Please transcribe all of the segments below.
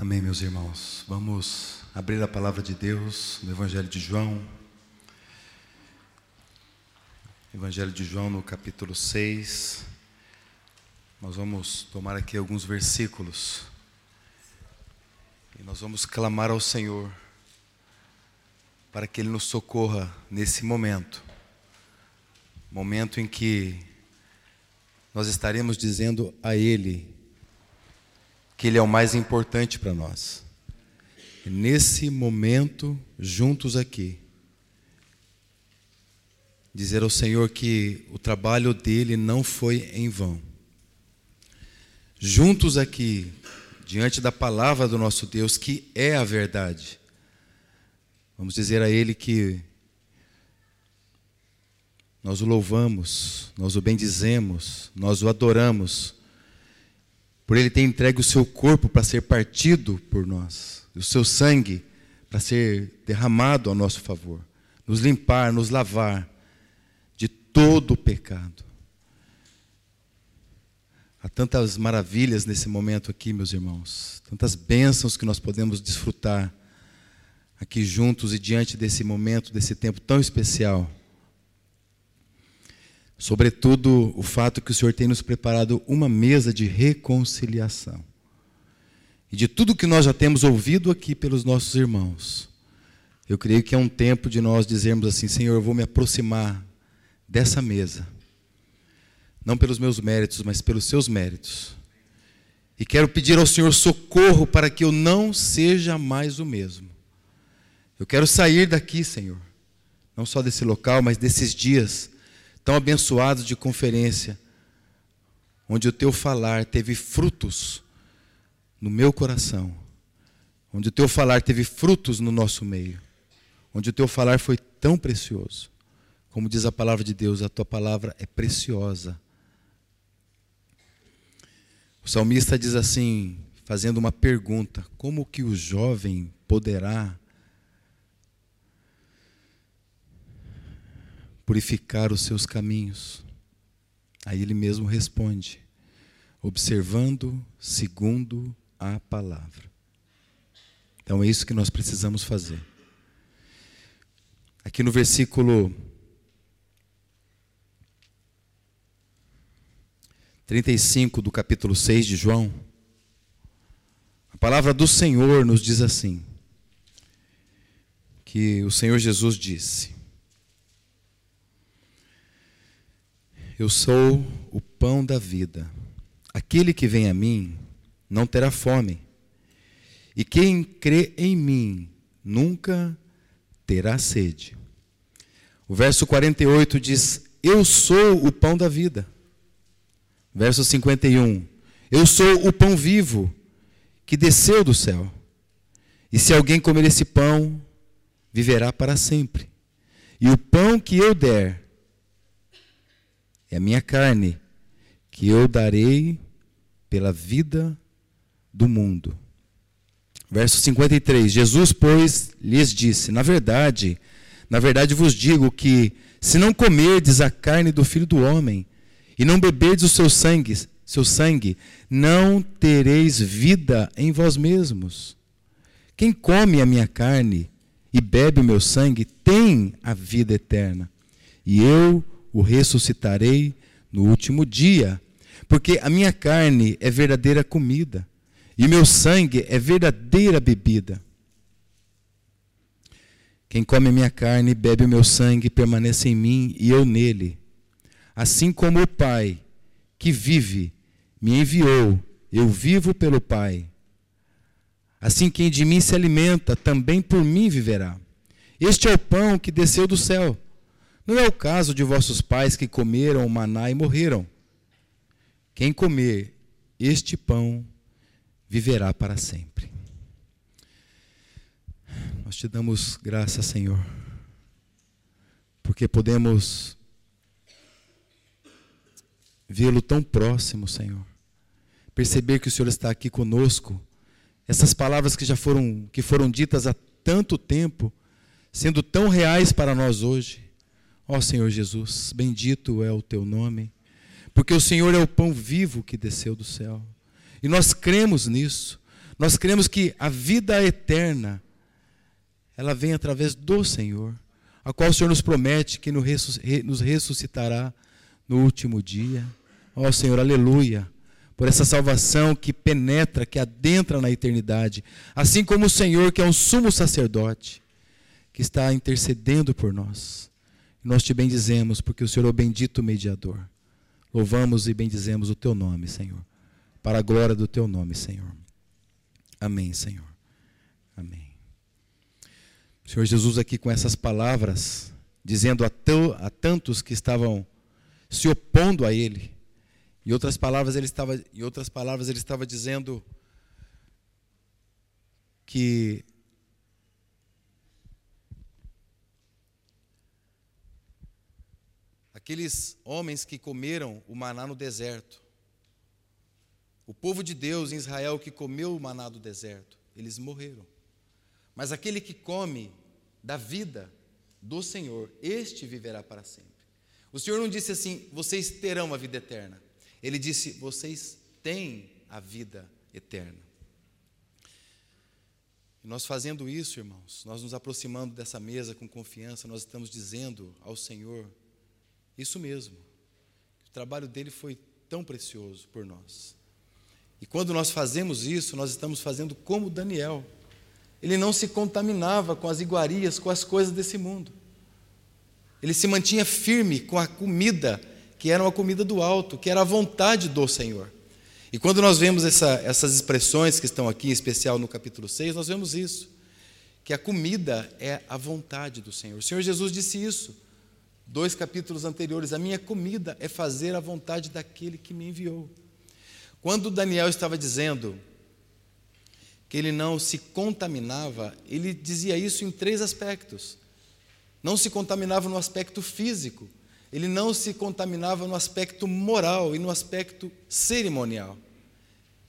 Amém, meus irmãos. Vamos abrir a palavra de Deus no Evangelho de João. Evangelho de João, no capítulo 6. Nós vamos tomar aqui alguns versículos. E nós vamos clamar ao Senhor para que Ele nos socorra nesse momento. Momento em que nós estaremos dizendo a Ele que Ele é o mais importante para nós. E nesse momento, juntos aqui, dizer ao Senhor que o trabalho dele não foi em vão. Juntos aqui, diante da palavra do nosso Deus, que é a verdade, vamos dizer a Ele que nós o louvamos, nós o bendizemos, nós o adoramos por ele ter entregue o seu corpo para ser partido por nós, o seu sangue para ser derramado a nosso favor, nos limpar, nos lavar de todo o pecado. Há tantas maravilhas nesse momento aqui, meus irmãos, tantas bênçãos que nós podemos desfrutar aqui juntos e diante desse momento, desse tempo tão especial. Sobretudo o fato que o Senhor tem nos preparado uma mesa de reconciliação. E de tudo que nós já temos ouvido aqui pelos nossos irmãos, eu creio que é um tempo de nós dizermos assim: Senhor, eu vou me aproximar dessa mesa, não pelos meus méritos, mas pelos seus méritos. E quero pedir ao Senhor socorro para que eu não seja mais o mesmo. Eu quero sair daqui, Senhor, não só desse local, mas desses dias tão abençoados de conferência, onde o teu falar teve frutos no meu coração, onde o teu falar teve frutos no nosso meio, onde o teu falar foi tão precioso. Como diz a palavra de Deus, a tua palavra é preciosa. O salmista diz assim, fazendo uma pergunta: como que o jovem poderá purificar os seus caminhos. Aí ele mesmo responde: observando segundo a palavra. Então é isso que nós precisamos fazer. Aqui no versículo 35 do capítulo 6 de João, a palavra do Senhor nos diz assim: que o Senhor Jesus disse: Eu sou o pão da vida. Aquele que vem a mim não terá fome. E quem crê em mim nunca terá sede. O verso 48 diz: Eu sou o pão da vida. Verso 51: Eu sou o pão vivo que desceu do céu. E se alguém comer esse pão, viverá para sempre. E o pão que eu der é a minha carne, que eu darei pela vida do mundo. Verso 53: Jesus, pois, lhes disse: Na verdade, na verdade vos digo que, se não comerdes a carne do filho do homem, e não beberdes o seu sangue, seu sangue, não tereis vida em vós mesmos. Quem come a minha carne e bebe o meu sangue tem a vida eterna, e eu o ressuscitarei no último dia, porque a minha carne é verdadeira comida e meu sangue é verdadeira bebida. Quem come a minha carne e bebe o meu sangue permanece em mim e eu nele. Assim como o Pai, que vive, me enviou, eu vivo pelo Pai. Assim quem de mim se alimenta, também por mim viverá. Este é o pão que desceu do céu não é o caso de vossos pais que comeram o maná e morreram. Quem comer este pão viverá para sempre. Nós te damos graça, Senhor, porque podemos vê-lo tão próximo, Senhor. Perceber que o Senhor está aqui conosco. Essas palavras que já foram que foram ditas há tanto tempo, sendo tão reais para nós hoje. Ó Senhor Jesus, bendito é o teu nome, porque o Senhor é o pão vivo que desceu do céu. E nós cremos nisso. Nós cremos que a vida eterna ela vem através do Senhor, a qual o Senhor nos promete que nos ressuscitará no último dia. Ó Senhor, aleluia, por essa salvação que penetra, que adentra na eternidade, assim como o Senhor, que é um sumo sacerdote, que está intercedendo por nós. Nós te bendizemos, porque o Senhor é o bendito mediador. Louvamos e bendizemos o teu nome, Senhor, para a glória do teu nome, Senhor. Amém, Senhor. Amém. Senhor Jesus, aqui com essas palavras, dizendo a, a tantos que estavam se opondo a Ele, em outras palavras, ele estava, em outras palavras, ele estava dizendo que aqueles homens que comeram o maná no deserto, o povo de Deus em Israel que comeu o maná do deserto, eles morreram. Mas aquele que come da vida do Senhor, este viverá para sempre. O Senhor não disse assim: vocês terão a vida eterna. Ele disse: vocês têm a vida eterna. E nós fazendo isso, irmãos, nós nos aproximando dessa mesa com confiança, nós estamos dizendo ao Senhor isso mesmo. O trabalho dele foi tão precioso por nós. E quando nós fazemos isso, nós estamos fazendo como Daniel. Ele não se contaminava com as iguarias, com as coisas desse mundo. Ele se mantinha firme com a comida, que era uma comida do alto, que era a vontade do Senhor. E quando nós vemos essa, essas expressões que estão aqui, em especial no capítulo 6, nós vemos isso. Que a comida é a vontade do Senhor. O Senhor Jesus disse isso. Dois capítulos anteriores: A minha comida é fazer a vontade daquele que me enviou. Quando Daniel estava dizendo que ele não se contaminava, ele dizia isso em três aspectos. Não se contaminava no aspecto físico, ele não se contaminava no aspecto moral e no aspecto cerimonial.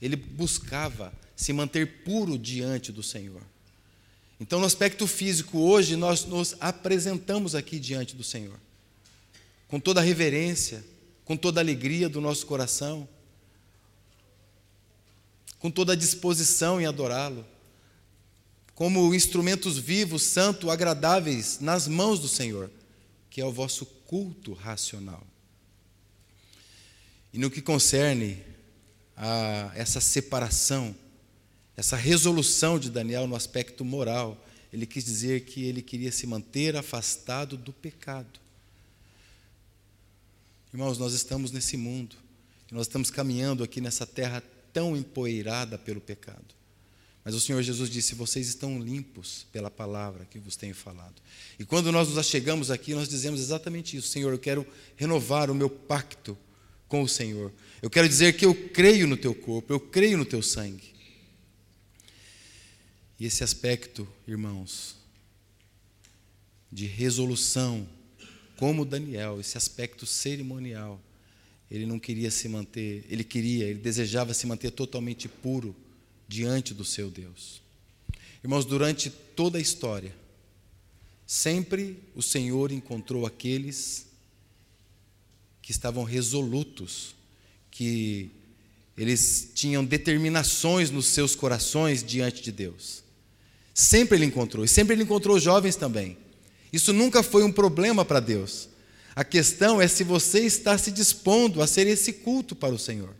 Ele buscava se manter puro diante do Senhor. Então, no aspecto físico, hoje nós nos apresentamos aqui diante do Senhor, com toda a reverência, com toda a alegria do nosso coração, com toda a disposição em adorá-lo como instrumentos vivos, santos, agradáveis nas mãos do Senhor, que é o vosso culto racional. E no que concerne a essa separação, essa resolução de Daniel no aspecto moral, ele quis dizer que ele queria se manter afastado do pecado. Irmãos, nós estamos nesse mundo, nós estamos caminhando aqui nessa terra tão empoeirada pelo pecado. Mas o Senhor Jesus disse: Vocês estão limpos pela palavra que vos tenho falado. E quando nós nos achegamos aqui, nós dizemos exatamente isso: Senhor, eu quero renovar o meu pacto com o Senhor. Eu quero dizer que eu creio no teu corpo, eu creio no teu sangue. E esse aspecto, irmãos, de resolução, como Daniel, esse aspecto cerimonial, ele não queria se manter, ele queria, ele desejava se manter totalmente puro diante do seu Deus. Irmãos, durante toda a história, sempre o Senhor encontrou aqueles que estavam resolutos, que eles tinham determinações nos seus corações diante de Deus. Sempre ele encontrou, e sempre ele encontrou jovens também. Isso nunca foi um problema para Deus. A questão é se você está se dispondo a ser esse culto para o Senhor.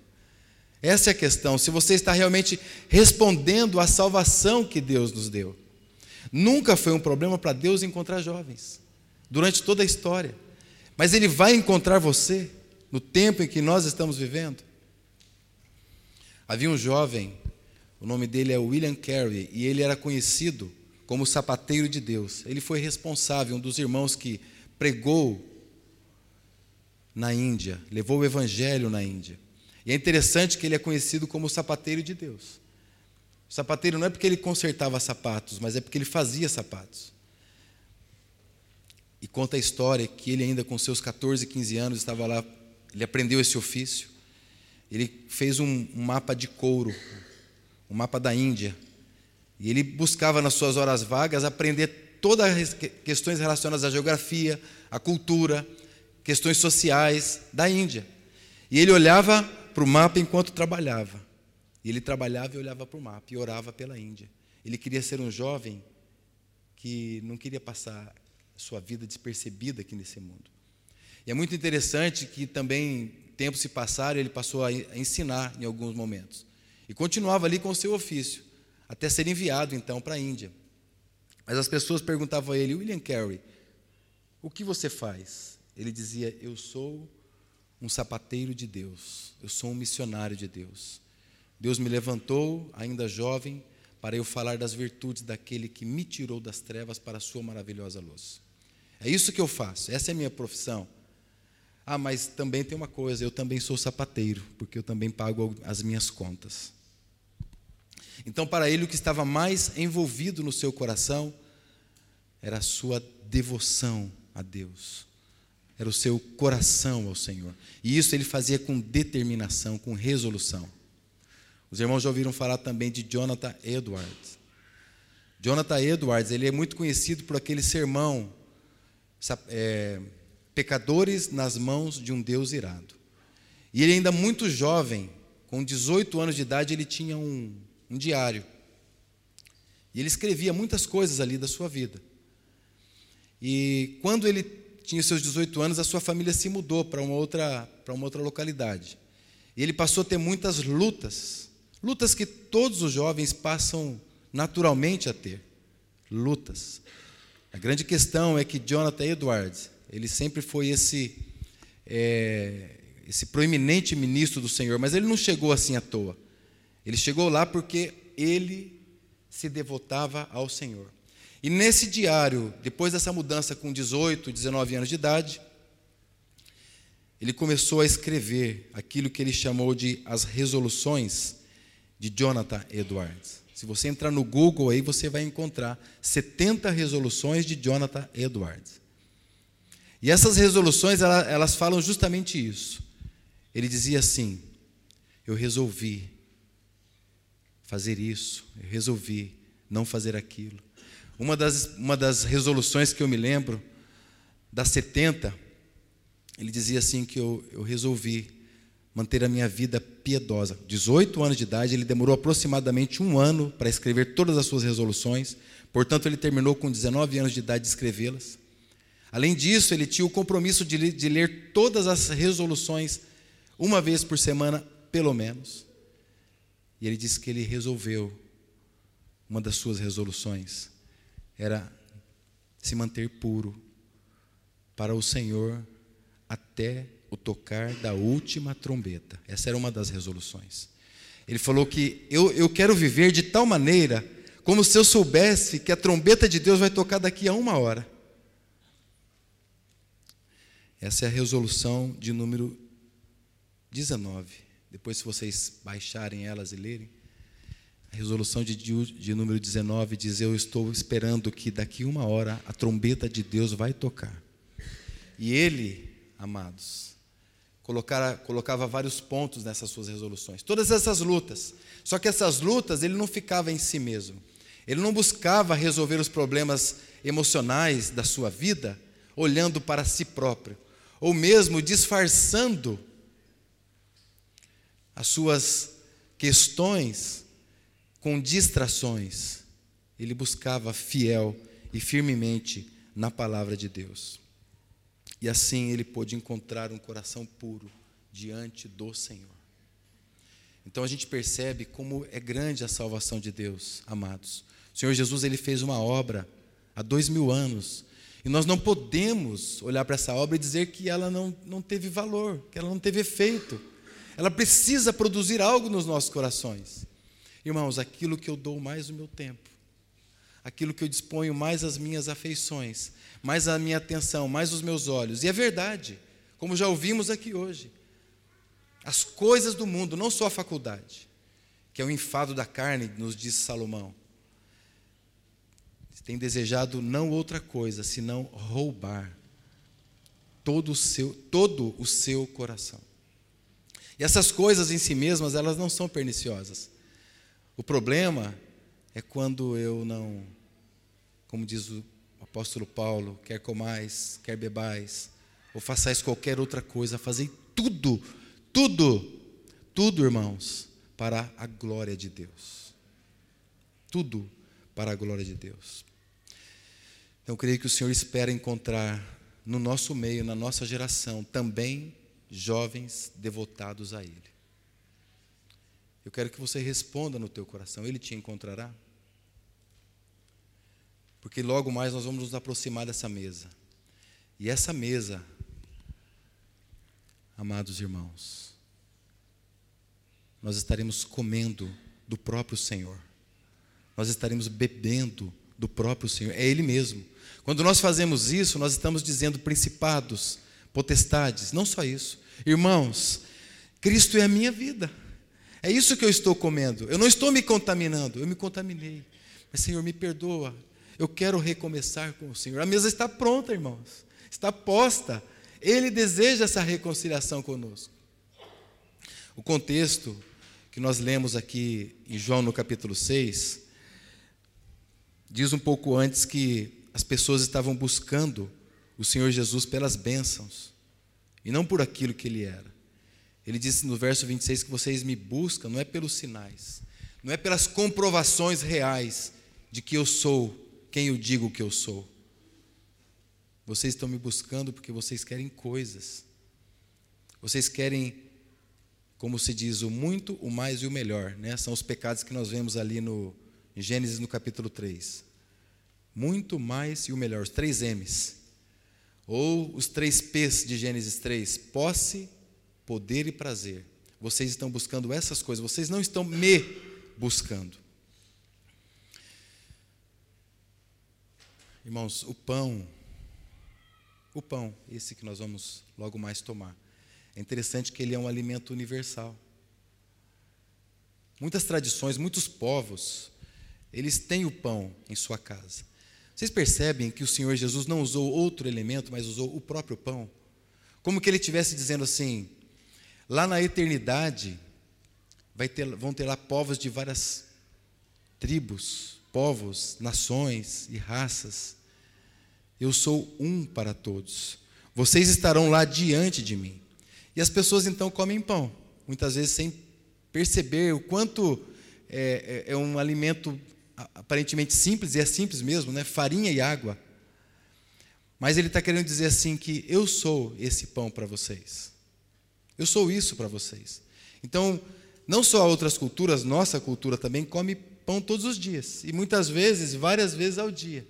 Essa é a questão, se você está realmente respondendo à salvação que Deus nos deu. Nunca foi um problema para Deus encontrar jovens, durante toda a história. Mas Ele vai encontrar você no tempo em que nós estamos vivendo. Havia um jovem, o nome dele é William Carey, e ele era conhecido como sapateiro de Deus. Ele foi responsável, um dos irmãos que pregou na Índia, levou o evangelho na Índia. E é interessante que ele é conhecido como sapateiro de Deus. O sapateiro não é porque ele consertava sapatos, mas é porque ele fazia sapatos. E conta a história que ele, ainda com seus 14, 15 anos, estava lá, ele aprendeu esse ofício. Ele fez um mapa de couro, um mapa da Índia. E ele buscava nas suas horas vagas aprender todas as questões relacionadas à geografia, à cultura, questões sociais da Índia. E ele olhava para o mapa enquanto trabalhava. E ele trabalhava e olhava para o mapa e orava pela Índia. Ele queria ser um jovem que não queria passar sua vida despercebida aqui nesse mundo. E é muito interessante que também, tempos se passaram, ele passou a ensinar em alguns momentos. E continuava ali com o seu ofício, até ser enviado então para a Índia. Mas as pessoas perguntavam a ele, William Carey, o que você faz? Ele dizia, eu sou um sapateiro de Deus, eu sou um missionário de Deus. Deus me levantou, ainda jovem, para eu falar das virtudes daquele que me tirou das trevas para a sua maravilhosa luz. É isso que eu faço, essa é a minha profissão. Ah, mas também tem uma coisa, eu também sou sapateiro, porque eu também pago as minhas contas. Então, para ele, o que estava mais envolvido no seu coração era a sua devoção a Deus, era o seu coração ao Senhor. E isso ele fazia com determinação, com resolução. Os irmãos já ouviram falar também de Jonathan Edwards. Jonathan Edwards, ele é muito conhecido por aquele sermão, é, pecadores nas mãos de um Deus irado. E ele ainda muito jovem, com 18 anos de idade, ele tinha um, um diário. E ele escrevia muitas coisas ali da sua vida. E quando ele tinha seus 18 anos, a sua família se mudou para uma outra, para uma outra localidade. E ele passou a ter muitas lutas Lutas que todos os jovens passam naturalmente a ter. Lutas. A grande questão é que Jonathan Edwards, ele sempre foi esse, é, esse proeminente ministro do Senhor, mas ele não chegou assim à toa. Ele chegou lá porque ele se devotava ao Senhor. E nesse diário, depois dessa mudança com 18, 19 anos de idade, ele começou a escrever aquilo que ele chamou de as resoluções de Jonathan Edwards. Se você entrar no Google aí, você vai encontrar 70 resoluções de Jonathan Edwards. E essas resoluções, elas, elas falam justamente isso. Ele dizia assim: Eu resolvi fazer isso, eu resolvi não fazer aquilo. Uma das, uma das resoluções que eu me lembro, das 70, ele dizia assim: que eu, eu resolvi manter a minha vida piedosa. 18 anos de idade, ele demorou aproximadamente um ano para escrever todas as suas resoluções, portanto, ele terminou com 19 anos de idade de escrevê-las. Além disso, ele tinha o compromisso de, de ler todas as resoluções uma vez por semana, pelo menos. E ele disse que ele resolveu, uma das suas resoluções era se manter puro para o Senhor até o tocar da última trombeta. Essa era uma das resoluções. Ele falou que eu, eu quero viver de tal maneira como se eu soubesse que a trombeta de Deus vai tocar daqui a uma hora. Essa é a resolução de número 19. Depois, se vocês baixarem elas e lerem, a resolução de, de número 19 diz: Eu estou esperando que daqui uma hora a trombeta de Deus vai tocar. E ele, amados, colocara, colocava vários pontos nessas suas resoluções. Todas essas lutas. Só que essas lutas ele não ficava em si mesmo. Ele não buscava resolver os problemas emocionais da sua vida olhando para si próprio, ou mesmo disfarçando as suas questões com distrações. Ele buscava fiel e firmemente na palavra de Deus. E assim ele pôde encontrar um coração puro diante do Senhor. Então a gente percebe como é grande a salvação de Deus, amados. O Senhor Jesus ele fez uma obra há dois mil anos. E nós não podemos olhar para essa obra e dizer que ela não, não teve valor, que ela não teve efeito. Ela precisa produzir algo nos nossos corações. Irmãos, aquilo que eu dou mais o meu tempo, aquilo que eu disponho mais as minhas afeições, mais a minha atenção, mais os meus olhos. E é verdade, como já ouvimos aqui hoje. As coisas do mundo, não só a faculdade, que é o enfado da carne, nos diz Salomão. Tem desejado não outra coisa, senão roubar todo o seu, todo o seu coração. E essas coisas em si mesmas, elas não são perniciosas. O problema é quando eu não, como diz o apóstolo Paulo, quer comais, quer bebais, ou façais qualquer outra coisa, fazei tudo, tudo, tudo, irmãos, para a glória de Deus. Tudo para a glória de Deus. Então, eu creio que o Senhor espera encontrar no nosso meio, na nossa geração, também jovens devotados a Ele. Eu quero que você responda no teu coração, Ele te encontrará? Porque logo mais nós vamos nos aproximar dessa mesa. E essa mesa, amados irmãos, nós estaremos comendo do próprio Senhor. Nós estaremos bebendo do próprio Senhor. É Ele mesmo. Quando nós fazemos isso, nós estamos dizendo principados, potestades, não só isso. Irmãos, Cristo é a minha vida. É isso que eu estou comendo. Eu não estou me contaminando, eu me contaminei. Mas, Senhor, me perdoa. Eu quero recomeçar com o Senhor. A mesa está pronta, irmãos. Está posta. Ele deseja essa reconciliação conosco. O contexto que nós lemos aqui em João no capítulo 6 diz um pouco antes que as pessoas estavam buscando o Senhor Jesus pelas bênçãos e não por aquilo que ele era. Ele disse no verso 26 que vocês me buscam não é pelos sinais, não é pelas comprovações reais de que eu sou quem eu digo que eu sou. Vocês estão me buscando porque vocês querem coisas. Vocês querem, como se diz, o muito, o mais e o melhor. Né? São os pecados que nós vemos ali no em Gênesis no capítulo 3. Muito mais e o melhor, os três M's. Ou os três P's de Gênesis 3: posse, poder e prazer. Vocês estão buscando essas coisas, vocês não estão me buscando. Irmãos, o pão, o pão, esse que nós vamos logo mais tomar, é interessante que ele é um alimento universal. Muitas tradições, muitos povos, eles têm o pão em sua casa. Vocês percebem que o Senhor Jesus não usou outro elemento, mas usou o próprio pão? Como que ele estivesse dizendo assim: Lá na eternidade, ter, vão ter lá povos de várias tribos, povos, nações e raças. Eu sou um para todos. Vocês estarão lá diante de mim. E as pessoas então comem pão, muitas vezes sem perceber o quanto é, é, é um alimento aparentemente simples, e é simples mesmo, né? farinha e água. Mas ele está querendo dizer assim que eu sou esse pão para vocês. Eu sou isso para vocês. Então, não só outras culturas, nossa cultura também come pão todos os dias. E muitas vezes, várias vezes ao dia.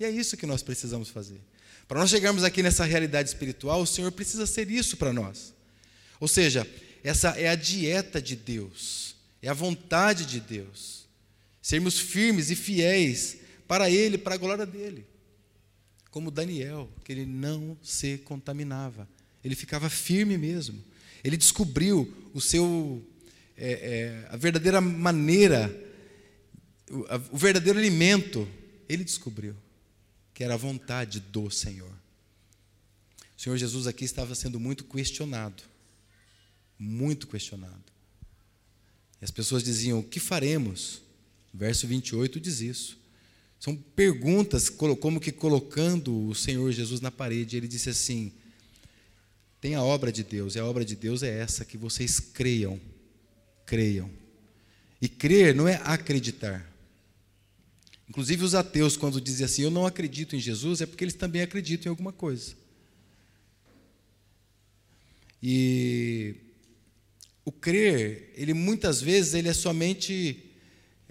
E é isso que nós precisamos fazer. Para nós chegarmos aqui nessa realidade espiritual, o Senhor precisa ser isso para nós. Ou seja, essa é a dieta de Deus, é a vontade de Deus. Sermos firmes e fiéis para Ele, para a glória dele. Como Daniel, que ele não se contaminava, ele ficava firme mesmo. Ele descobriu o seu, é, é, a verdadeira maneira, o, a, o verdadeiro alimento. Ele descobriu que era a vontade do Senhor. O Senhor Jesus aqui estava sendo muito questionado, muito questionado. E as pessoas diziam: O que faremos? Verso 28 diz isso. São perguntas, como que colocando o Senhor Jesus na parede. Ele disse assim: tem a obra de Deus, e a obra de Deus é essa, que vocês creiam. Creiam. E crer não é acreditar. Inclusive os ateus, quando dizem assim, eu não acredito em Jesus, é porque eles também acreditam em alguma coisa. E o crer, ele muitas vezes ele é somente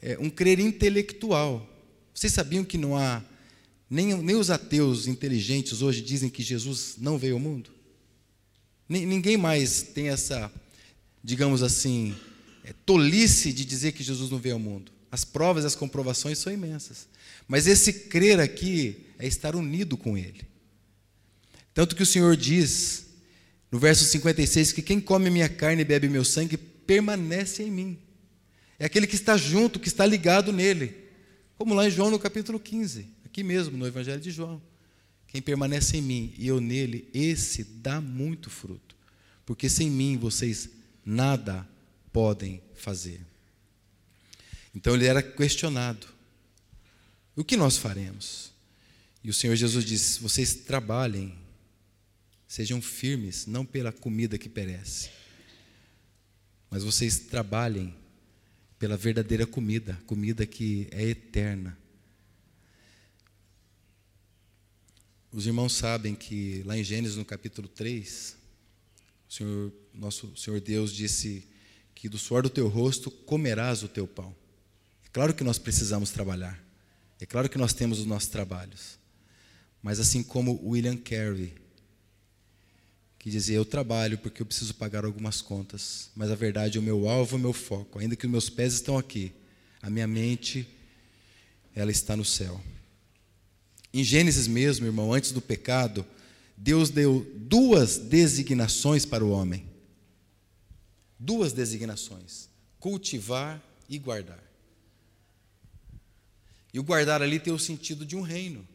é, um crer intelectual. Vocês sabiam que não há nem, nem os ateus inteligentes hoje dizem que Jesus não veio ao mundo? Ninguém mais tem essa, digamos assim, é, tolice de dizer que Jesus não veio ao mundo. As provas e as comprovações são imensas. Mas esse crer aqui é estar unido com Ele. Tanto que o Senhor diz, no verso 56, que quem come minha carne e bebe meu sangue permanece em mim. É aquele que está junto, que está ligado nele. Como lá em João no capítulo 15, aqui mesmo, no Evangelho de João. Quem permanece em mim e eu nele, esse dá muito fruto. Porque sem mim vocês nada podem fazer. Então ele era questionado: o que nós faremos? E o Senhor Jesus disse: vocês trabalhem, sejam firmes, não pela comida que perece, mas vocês trabalhem pela verdadeira comida, comida que é eterna. Os irmãos sabem que lá em Gênesis, no capítulo 3, o Senhor, nosso Senhor Deus disse que do suor do teu rosto comerás o teu pão. É claro que nós precisamos trabalhar. É claro que nós temos os nossos trabalhos. Mas assim como William Carey, que dizia: Eu trabalho porque eu preciso pagar algumas contas, mas a verdade é o meu alvo, o meu foco. Ainda que os meus pés estão aqui, a minha mente, ela está no céu. Em Gênesis mesmo, irmão, antes do pecado, Deus deu duas designações para o homem. Duas designações: cultivar e guardar. E o guardar ali tem o sentido de um reino.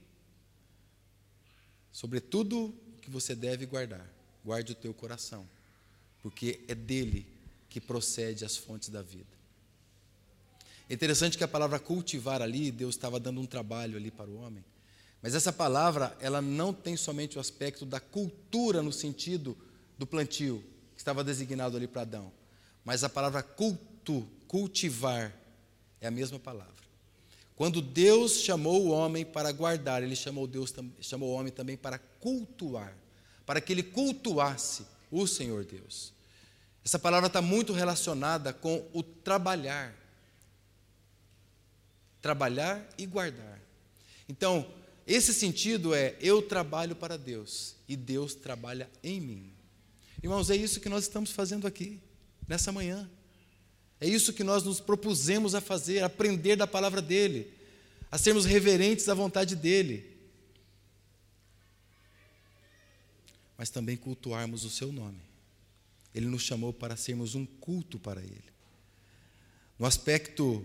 Sobretudo que você deve guardar. Guarde o teu coração, porque é dele que procede as fontes da vida. É interessante que a palavra cultivar ali, Deus estava dando um trabalho ali para o homem. Mas essa palavra, ela não tem somente o aspecto da cultura no sentido do plantio, que estava designado ali para Adão. Mas a palavra culto, cultivar, é a mesma palavra. Quando Deus chamou o homem para guardar, ele chamou Deus chamou o homem também para cultuar, para que ele cultuasse o Senhor Deus. Essa palavra está muito relacionada com o trabalhar. Trabalhar e guardar. Então, esse sentido é eu trabalho para Deus e Deus trabalha em mim. Irmãos, é isso que nós estamos fazendo aqui, nessa manhã. É isso que nós nos propusemos a fazer, aprender da palavra dele, a sermos reverentes à vontade dele. Mas também cultuarmos o seu nome. Ele nos chamou para sermos um culto para ele. No aspecto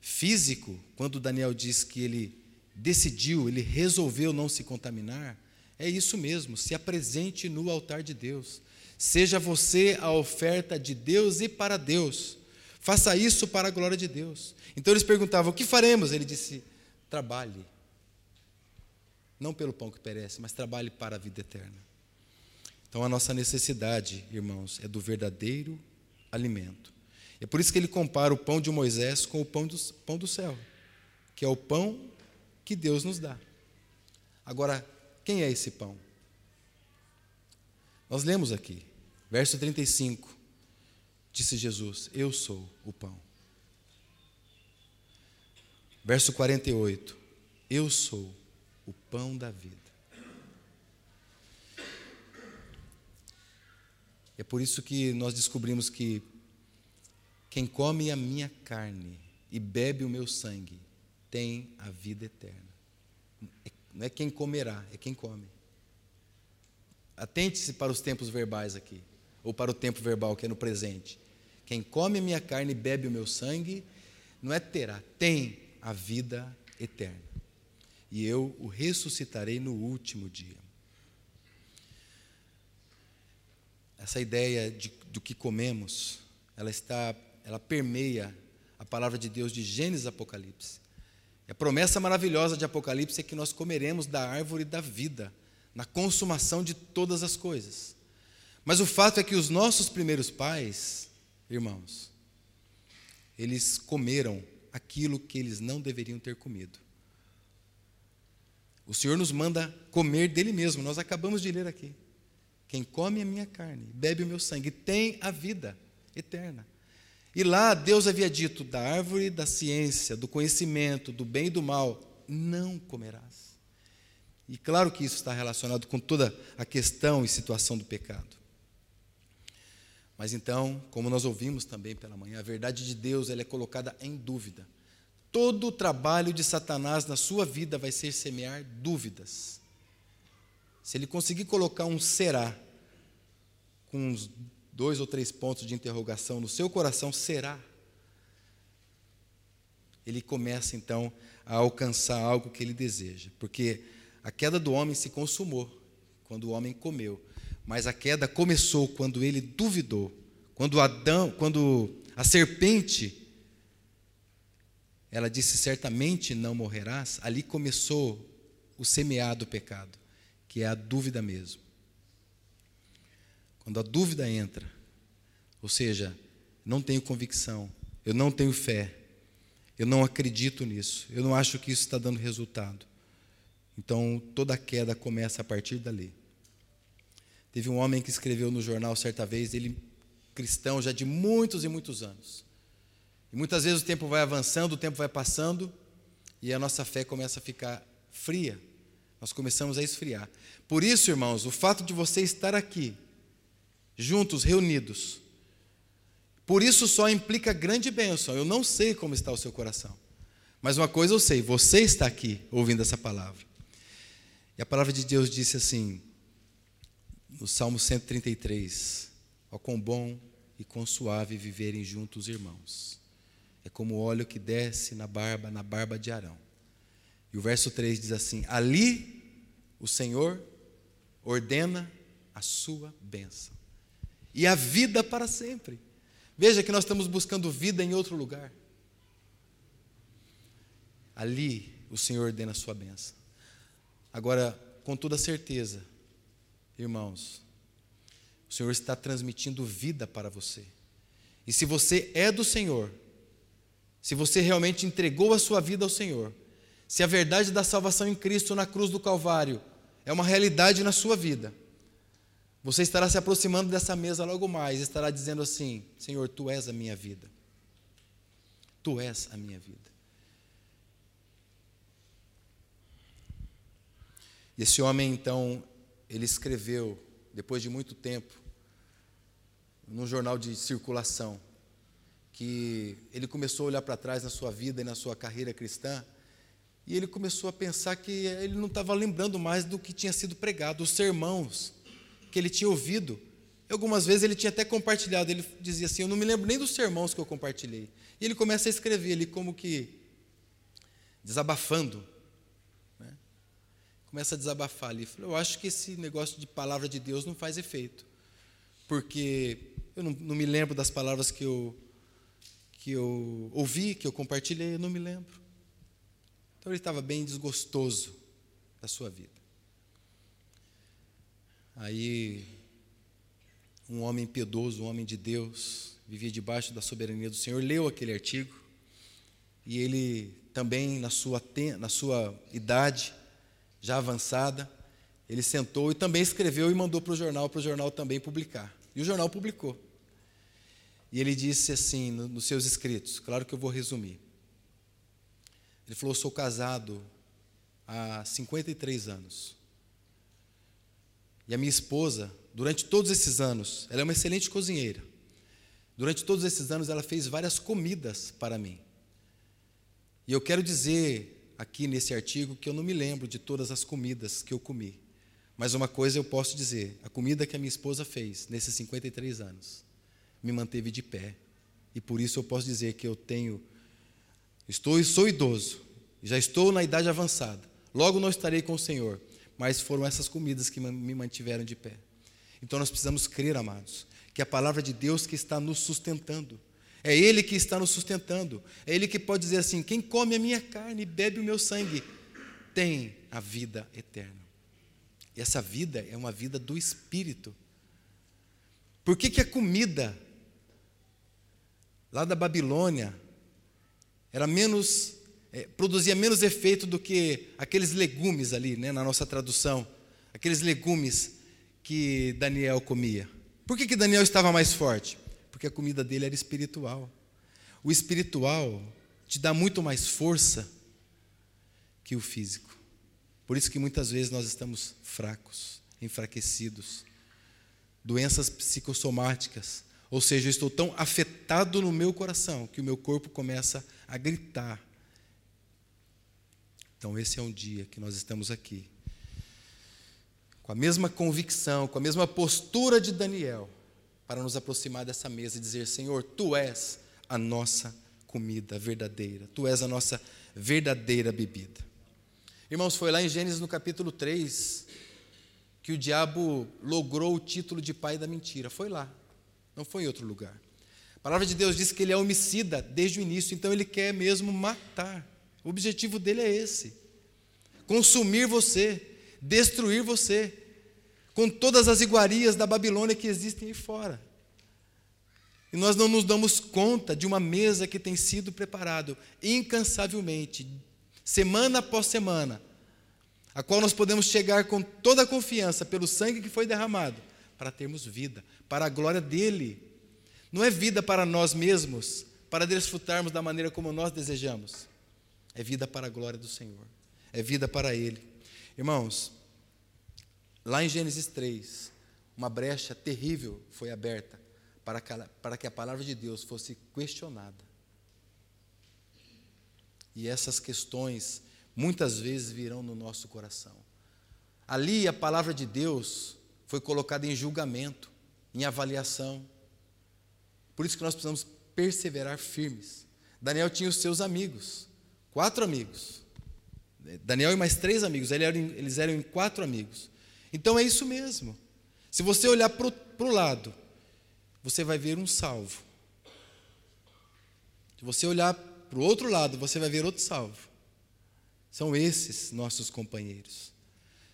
físico, quando Daniel diz que ele decidiu, ele resolveu não se contaminar, é isso mesmo, se apresente no altar de Deus. Seja você a oferta de Deus e para Deus. Faça isso para a glória de Deus. Então eles perguntavam: o que faremos? Ele disse: trabalhe. Não pelo pão que perece, mas trabalhe para a vida eterna. Então a nossa necessidade, irmãos, é do verdadeiro alimento. É por isso que ele compara o pão de Moisés com o pão do, pão do céu, que é o pão que Deus nos dá. Agora, quem é esse pão? Nós lemos aqui, verso 35, disse Jesus: Eu sou o pão. Verso 48, Eu sou o pão da vida. É por isso que nós descobrimos que quem come a minha carne e bebe o meu sangue tem a vida eterna. Não é quem comerá, é quem come. Atente-se para os tempos verbais aqui, ou para o tempo verbal que é no presente. Quem come a minha carne e bebe o meu sangue, não é terá, tem a vida eterna. E eu o ressuscitarei no último dia. Essa ideia de, do que comemos, ela está, ela permeia a palavra de Deus de Gênesis Apocalipse. A promessa maravilhosa de Apocalipse é que nós comeremos da árvore da vida, na consumação de todas as coisas. Mas o fato é que os nossos primeiros pais, irmãos, eles comeram aquilo que eles não deveriam ter comido. O Senhor nos manda comer dele mesmo, nós acabamos de ler aqui. Quem come a minha carne, bebe o meu sangue, tem a vida eterna. E lá Deus havia dito: da árvore da ciência, do conhecimento, do bem e do mal, não comerás. E claro que isso está relacionado com toda a questão e situação do pecado. Mas então, como nós ouvimos também pela manhã, a verdade de Deus ela é colocada em dúvida. Todo o trabalho de Satanás na sua vida vai ser semear dúvidas. Se ele conseguir colocar um será com uns dois ou três pontos de interrogação no seu coração, será? Ele começa então a alcançar algo que ele deseja, porque a queda do homem se consumou quando o homem comeu, mas a queda começou quando ele duvidou, quando Adão, quando a serpente ela disse certamente não morrerás, ali começou o semeado pecado, que é a dúvida mesmo. Quando a dúvida entra, ou seja, não tenho convicção, eu não tenho fé. Eu não acredito nisso. Eu não acho que isso está dando resultado. Então, toda queda começa a partir dali. Teve um homem que escreveu no jornal certa vez, ele cristão já de muitos e muitos anos. E muitas vezes o tempo vai avançando, o tempo vai passando, e a nossa fé começa a ficar fria. Nós começamos a esfriar. Por isso, irmãos, o fato de você estar aqui, juntos, reunidos, por isso só implica grande bênção. Eu não sei como está o seu coração. Mas uma coisa eu sei, você está aqui ouvindo essa palavra. E a palavra de Deus disse assim: no Salmo 133, ó quão bom e quão suave viverem juntos irmãos. É como o óleo que desce na barba, na barba de Arão. E o verso 3 diz assim: Ali o Senhor ordena a sua bênção e a vida para sempre. Veja que nós estamos buscando vida em outro lugar. Ali o Senhor ordena a sua bênção. Agora, com toda certeza, Irmãos, o Senhor está transmitindo vida para você. E se você é do Senhor, se você realmente entregou a sua vida ao Senhor, se a verdade da salvação em Cristo na cruz do Calvário é uma realidade na sua vida, você estará se aproximando dessa mesa logo mais, estará dizendo assim: Senhor, tu és a minha vida. Tu és a minha vida. E esse homem então ele escreveu, depois de muito tempo, num jornal de circulação, que ele começou a olhar para trás na sua vida e na sua carreira cristã, e ele começou a pensar que ele não estava lembrando mais do que tinha sido pregado, os sermãos que ele tinha ouvido. Algumas vezes ele tinha até compartilhado, ele dizia assim: Eu não me lembro nem dos sermãos que eu compartilhei. E ele começa a escrever ali, como que desabafando começa a desabafar ali. Eu acho que esse negócio de palavra de Deus não faz efeito. Porque eu não, não me lembro das palavras que eu, que eu ouvi, que eu compartilhei, eu não me lembro. Então ele estava bem desgostoso da sua vida. Aí, um homem piedoso, um homem de Deus, vivia debaixo da soberania do Senhor, leu aquele artigo e ele também, na sua, na sua idade, já avançada, ele sentou e também escreveu e mandou para o jornal, para o jornal também publicar. E o jornal publicou. E ele disse assim nos seus escritos, claro que eu vou resumir. Ele falou: sou casado há 53 anos. E a minha esposa, durante todos esses anos, ela é uma excelente cozinheira. Durante todos esses anos, ela fez várias comidas para mim. E eu quero dizer aqui nesse artigo que eu não me lembro de todas as comidas que eu comi. Mas uma coisa eu posso dizer: a comida que a minha esposa fez nesses 53 anos me manteve de pé. E por isso eu posso dizer que eu tenho estou sou idoso, já estou na idade avançada. Logo não estarei com o Senhor, mas foram essas comidas que me mantiveram de pé. Então nós precisamos crer, amados, que a palavra de Deus que está nos sustentando é Ele que está nos sustentando. É Ele que pode dizer assim: quem come a minha carne e bebe o meu sangue tem a vida eterna. E essa vida é uma vida do Espírito. Por que, que a comida lá da Babilônia era menos é, produzia menos efeito do que aqueles legumes ali, né, na nossa tradução, aqueles legumes que Daniel comia. Por que, que Daniel estava mais forte? porque a comida dele era espiritual. O espiritual te dá muito mais força que o físico. Por isso que muitas vezes nós estamos fracos, enfraquecidos, doenças psicossomáticas, ou seja, eu estou tão afetado no meu coração que o meu corpo começa a gritar. Então, esse é um dia que nós estamos aqui, com a mesma convicção, com a mesma postura de Daniel, para nos aproximar dessa mesa e dizer: Senhor, tu és a nossa comida verdadeira, tu és a nossa verdadeira bebida. Irmãos, foi lá em Gênesis no capítulo 3 que o diabo logrou o título de pai da mentira. Foi lá, não foi em outro lugar. A palavra de Deus diz que ele é homicida desde o início, então ele quer mesmo matar. O objetivo dele é esse: consumir você, destruir você com todas as iguarias da Babilônia que existem aí fora. E nós não nos damos conta de uma mesa que tem sido preparada incansavelmente, semana após semana, a qual nós podemos chegar com toda a confiança pelo sangue que foi derramado, para termos vida, para a glória dele. Não é vida para nós mesmos, para desfrutarmos da maneira como nós desejamos. É vida para a glória do Senhor. É vida para Ele. Irmãos, lá em Gênesis 3, uma brecha terrível foi aberta para que, a palavra de Deus fosse questionada. E essas questões muitas vezes virão no nosso coração. Ali a palavra de Deus foi colocada em julgamento, em avaliação. Por isso que nós precisamos perseverar firmes. Daniel tinha os seus amigos, quatro amigos. Daniel e mais três amigos, eles eram em quatro amigos. Então é isso mesmo. Se você olhar para o lado, você vai ver um salvo. Se você olhar para o outro lado, você vai ver outro salvo. São esses nossos companheiros.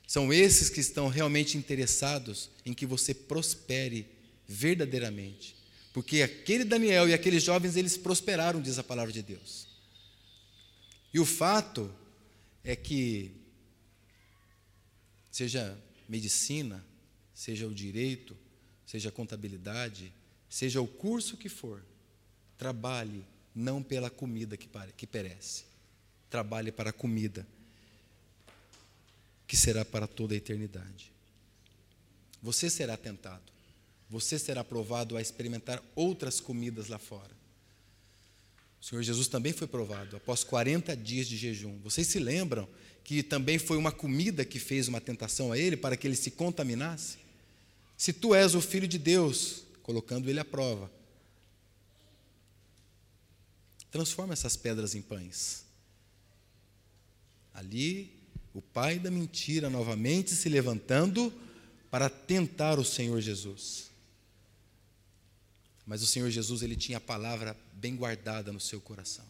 São esses que estão realmente interessados em que você prospere verdadeiramente. Porque aquele Daniel e aqueles jovens, eles prosperaram, diz a palavra de Deus. E o fato é que, seja medicina, seja o direito, seja a contabilidade, seja o curso que for, trabalhe não pela comida que, que perece, trabalhe para a comida que será para toda a eternidade. Você será tentado, você será provado a experimentar outras comidas lá fora. O Senhor Jesus também foi provado após 40 dias de jejum. Vocês se lembram que também foi uma comida que fez uma tentação a ele para que ele se contaminasse? Se tu és o filho de Deus, colocando ele à prova, transforma essas pedras em pães. Ali, o pai da mentira novamente se levantando para tentar o Senhor Jesus. Mas o Senhor Jesus, ele tinha a palavra bem guardada no seu coração.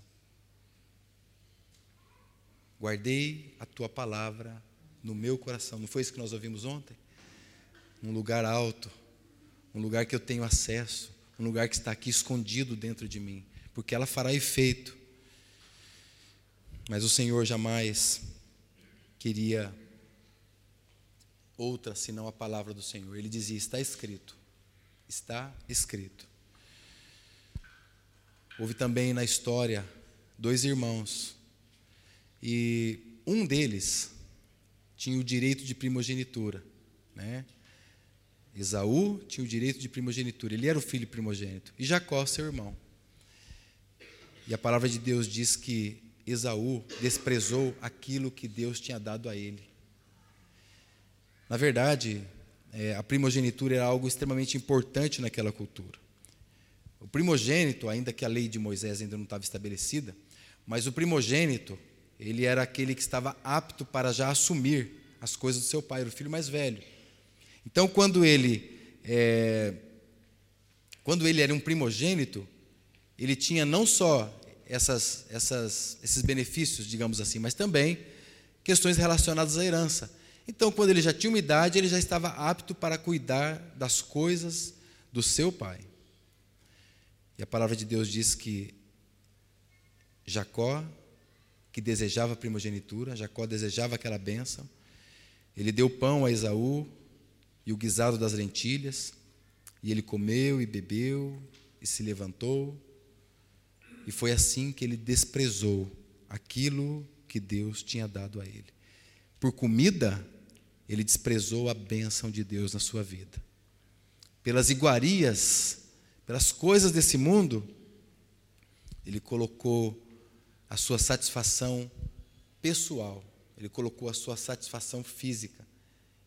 Guardei a tua palavra no meu coração. Não foi isso que nós ouvimos ontem? Um lugar alto, um lugar que eu tenho acesso, um lugar que está aqui escondido dentro de mim, porque ela fará efeito mas o Senhor jamais queria outra senão a palavra do Senhor. Ele dizia: Está escrito. Está escrito. Houve também na história dois irmãos, e um deles tinha o direito de primogenitura, né? Esaú tinha o direito de primogenitura, ele era o filho primogênito, e Jacó, seu irmão. E a palavra de Deus diz que Esaú desprezou aquilo que Deus tinha dado a ele. Na verdade, é, a primogenitura era algo extremamente importante naquela cultura. O primogênito, ainda que a lei de Moisés ainda não estava estabelecida, mas o primogênito, ele era aquele que estava apto para já assumir as coisas do seu pai, era o filho mais velho. Então, quando ele, é, quando ele era um primogênito, ele tinha não só essas, essas, esses benefícios, digamos assim, mas também questões relacionadas à herança. Então, quando ele já tinha uma idade, ele já estava apto para cuidar das coisas do seu pai. E a palavra de Deus diz que Jacó, que desejava a primogenitura, Jacó desejava aquela bênção, ele deu pão a Esaú e o guisado das lentilhas, e ele comeu e bebeu e se levantou e foi assim que ele desprezou aquilo que Deus tinha dado a ele. Por comida, ele desprezou a bênção de Deus na sua vida. Pelas iguarias, pelas coisas desse mundo, ele colocou a sua satisfação pessoal, ele colocou a sua satisfação física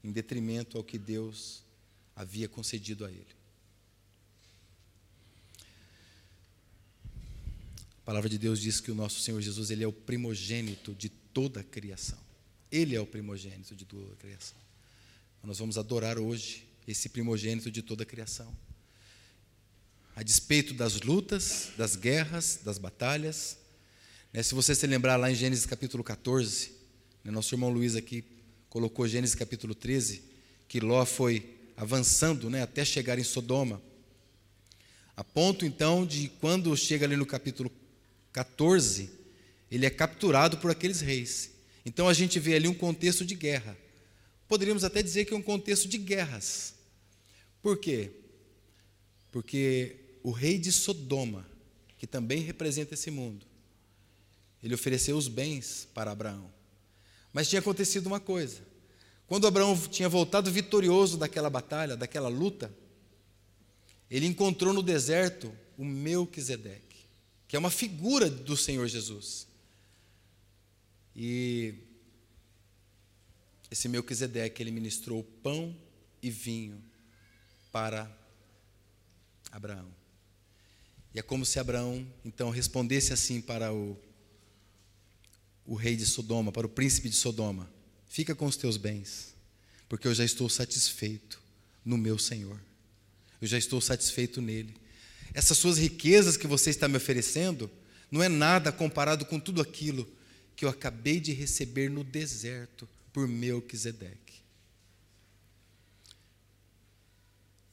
em detrimento ao que Deus havia concedido a ele. A palavra de Deus diz que o nosso Senhor Jesus ele é o primogênito de toda a criação. Ele é o primogênito de toda a criação. Nós vamos adorar hoje esse primogênito de toda a criação. A despeito das lutas, das guerras, das batalhas. Né, se você se lembrar lá em Gênesis capítulo 14, né, nosso irmão Luiz aqui colocou Gênesis capítulo 13, que Ló foi avançando né, até chegar em Sodoma. A ponto então de quando chega ali no capítulo 14, ele é capturado por aqueles reis. Então a gente vê ali um contexto de guerra. Poderíamos até dizer que é um contexto de guerras. Por quê? Porque o rei de Sodoma, que também representa esse mundo, ele ofereceu os bens para Abraão. Mas tinha acontecido uma coisa. Quando Abraão tinha voltado vitorioso daquela batalha, daquela luta, ele encontrou no deserto o Melquisedeque, que é uma figura do Senhor Jesus. E esse Melquisedeque, ele ministrou pão e vinho para Abraão. E é como se Abraão, então, respondesse assim para o, o rei de Sodoma, para o príncipe de Sodoma: Fica com os teus bens, porque eu já estou satisfeito no meu Senhor. Eu já estou satisfeito nele. Essas suas riquezas que você está me oferecendo não é nada comparado com tudo aquilo que eu acabei de receber no deserto por Melquisedeque.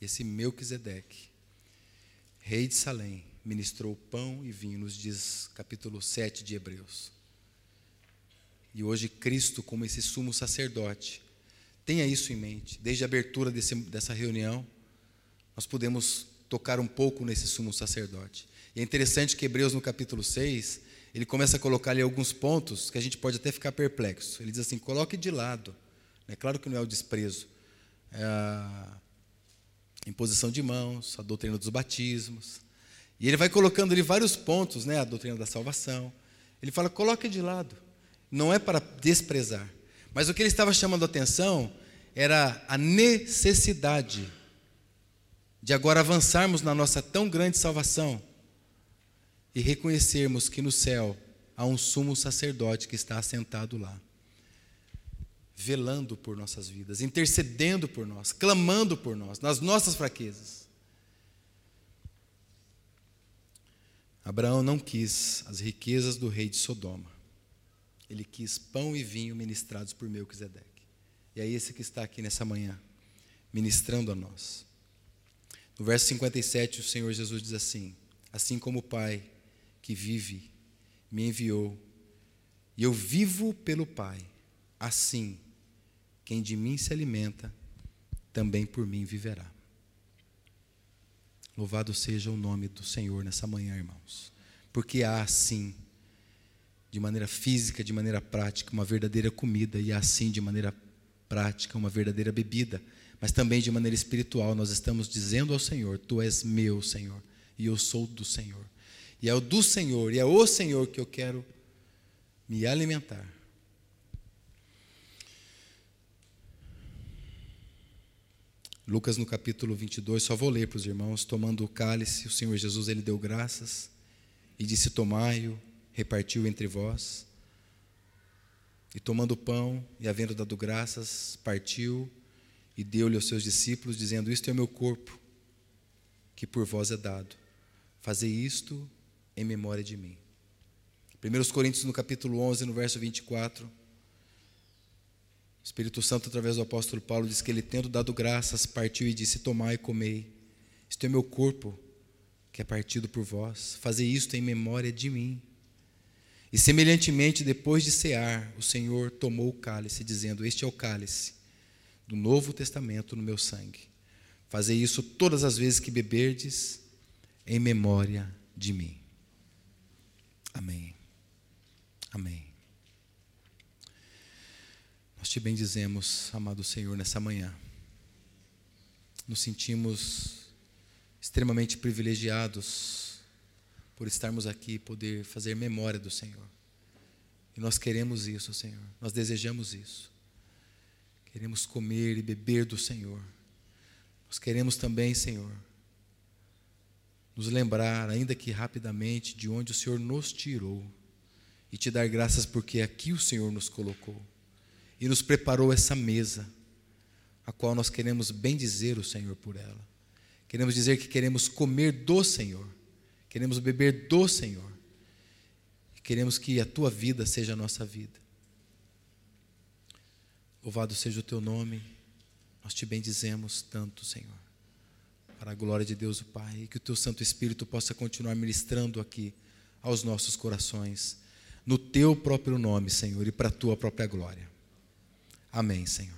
Esse Melquisedeque, rei de Salém, ministrou pão e vinho, nos diz capítulo 7 de Hebreus. E hoje Cristo, como esse sumo sacerdote, tenha isso em mente. Desde a abertura desse, dessa reunião, nós podemos tocar um pouco nesse sumo sacerdote. E é interessante que Hebreus, no capítulo 6, ele começa a colocar ali alguns pontos que a gente pode até ficar perplexo. Ele diz assim: coloque de lado. É claro que não é o desprezo. É a imposição de mãos, a doutrina dos batismos. E ele vai colocando ali vários pontos, né? A doutrina da salvação. Ele fala: coloque de lado. Não é para desprezar. Mas o que ele estava chamando a atenção era a necessidade de agora avançarmos na nossa tão grande salvação e reconhecermos que no céu há um sumo sacerdote que está assentado lá, velando por nossas vidas, intercedendo por nós, clamando por nós, nas nossas fraquezas. Abraão não quis as riquezas do rei de Sodoma. Ele quis pão e vinho ministrados por Melquisedeque. E é esse que está aqui nessa manhã, ministrando a nós. No verso 57, o Senhor Jesus diz assim: Assim como o Pai que vive me enviou, e eu vivo pelo Pai. Assim, quem de mim se alimenta, também por mim viverá. Louvado seja o nome do Senhor nessa manhã, irmãos. Porque há assim, de maneira física, de maneira prática, uma verdadeira comida, e há assim, de maneira prática, uma verdadeira bebida, mas também de maneira espiritual, nós estamos dizendo ao Senhor: Tu és meu, Senhor, e eu sou do Senhor. E é o do Senhor, e é o Senhor que eu quero me alimentar. Lucas no capítulo 22, só vou ler para os irmãos, tomando o cálice, o Senhor Jesus ele deu graças e disse: Tomai-o, repartiu entre vós. E tomando o pão e havendo dado graças, partiu e deu-lhe aos seus discípulos, dizendo: Isto é o meu corpo, que por vós é dado. Fazei isto em memória de mim. 1 Coríntios, no capítulo 11, no verso 24. O Espírito Santo, através do apóstolo Paulo, diz que ele, tendo dado graças, partiu e disse: Tomai e comei. Isto é meu corpo, que é partido por vós. Fazei isto em memória de mim. E semelhantemente, depois de cear, o Senhor tomou o cálice, dizendo: Este é o cálice do Novo Testamento no meu sangue. Fazei isso todas as vezes que beberdes, em memória de mim. Amém. Amém. Nós te bendizemos, amado Senhor, nessa manhã. Nos sentimos extremamente privilegiados por estarmos aqui e poder fazer memória do Senhor. E nós queremos isso, Senhor. Nós desejamos isso. Queremos comer e beber do Senhor. Nós queremos também, Senhor, nos lembrar, ainda que rapidamente, de onde o Senhor nos tirou e te dar graças porque aqui o Senhor nos colocou e nos preparou essa mesa, a qual nós queremos bem dizer o Senhor por ela. Queremos dizer que queremos comer do Senhor, queremos beber do Senhor, e queremos que a tua vida seja a nossa vida. Louvado seja o teu nome, nós te bendizemos tanto, Senhor. para a glória de Deus o Pai, e que o teu Santo Espírito possa continuar ministrando aqui aos nossos corações, no teu próprio nome, Senhor, e para a tua própria glória. Amém, Senhor.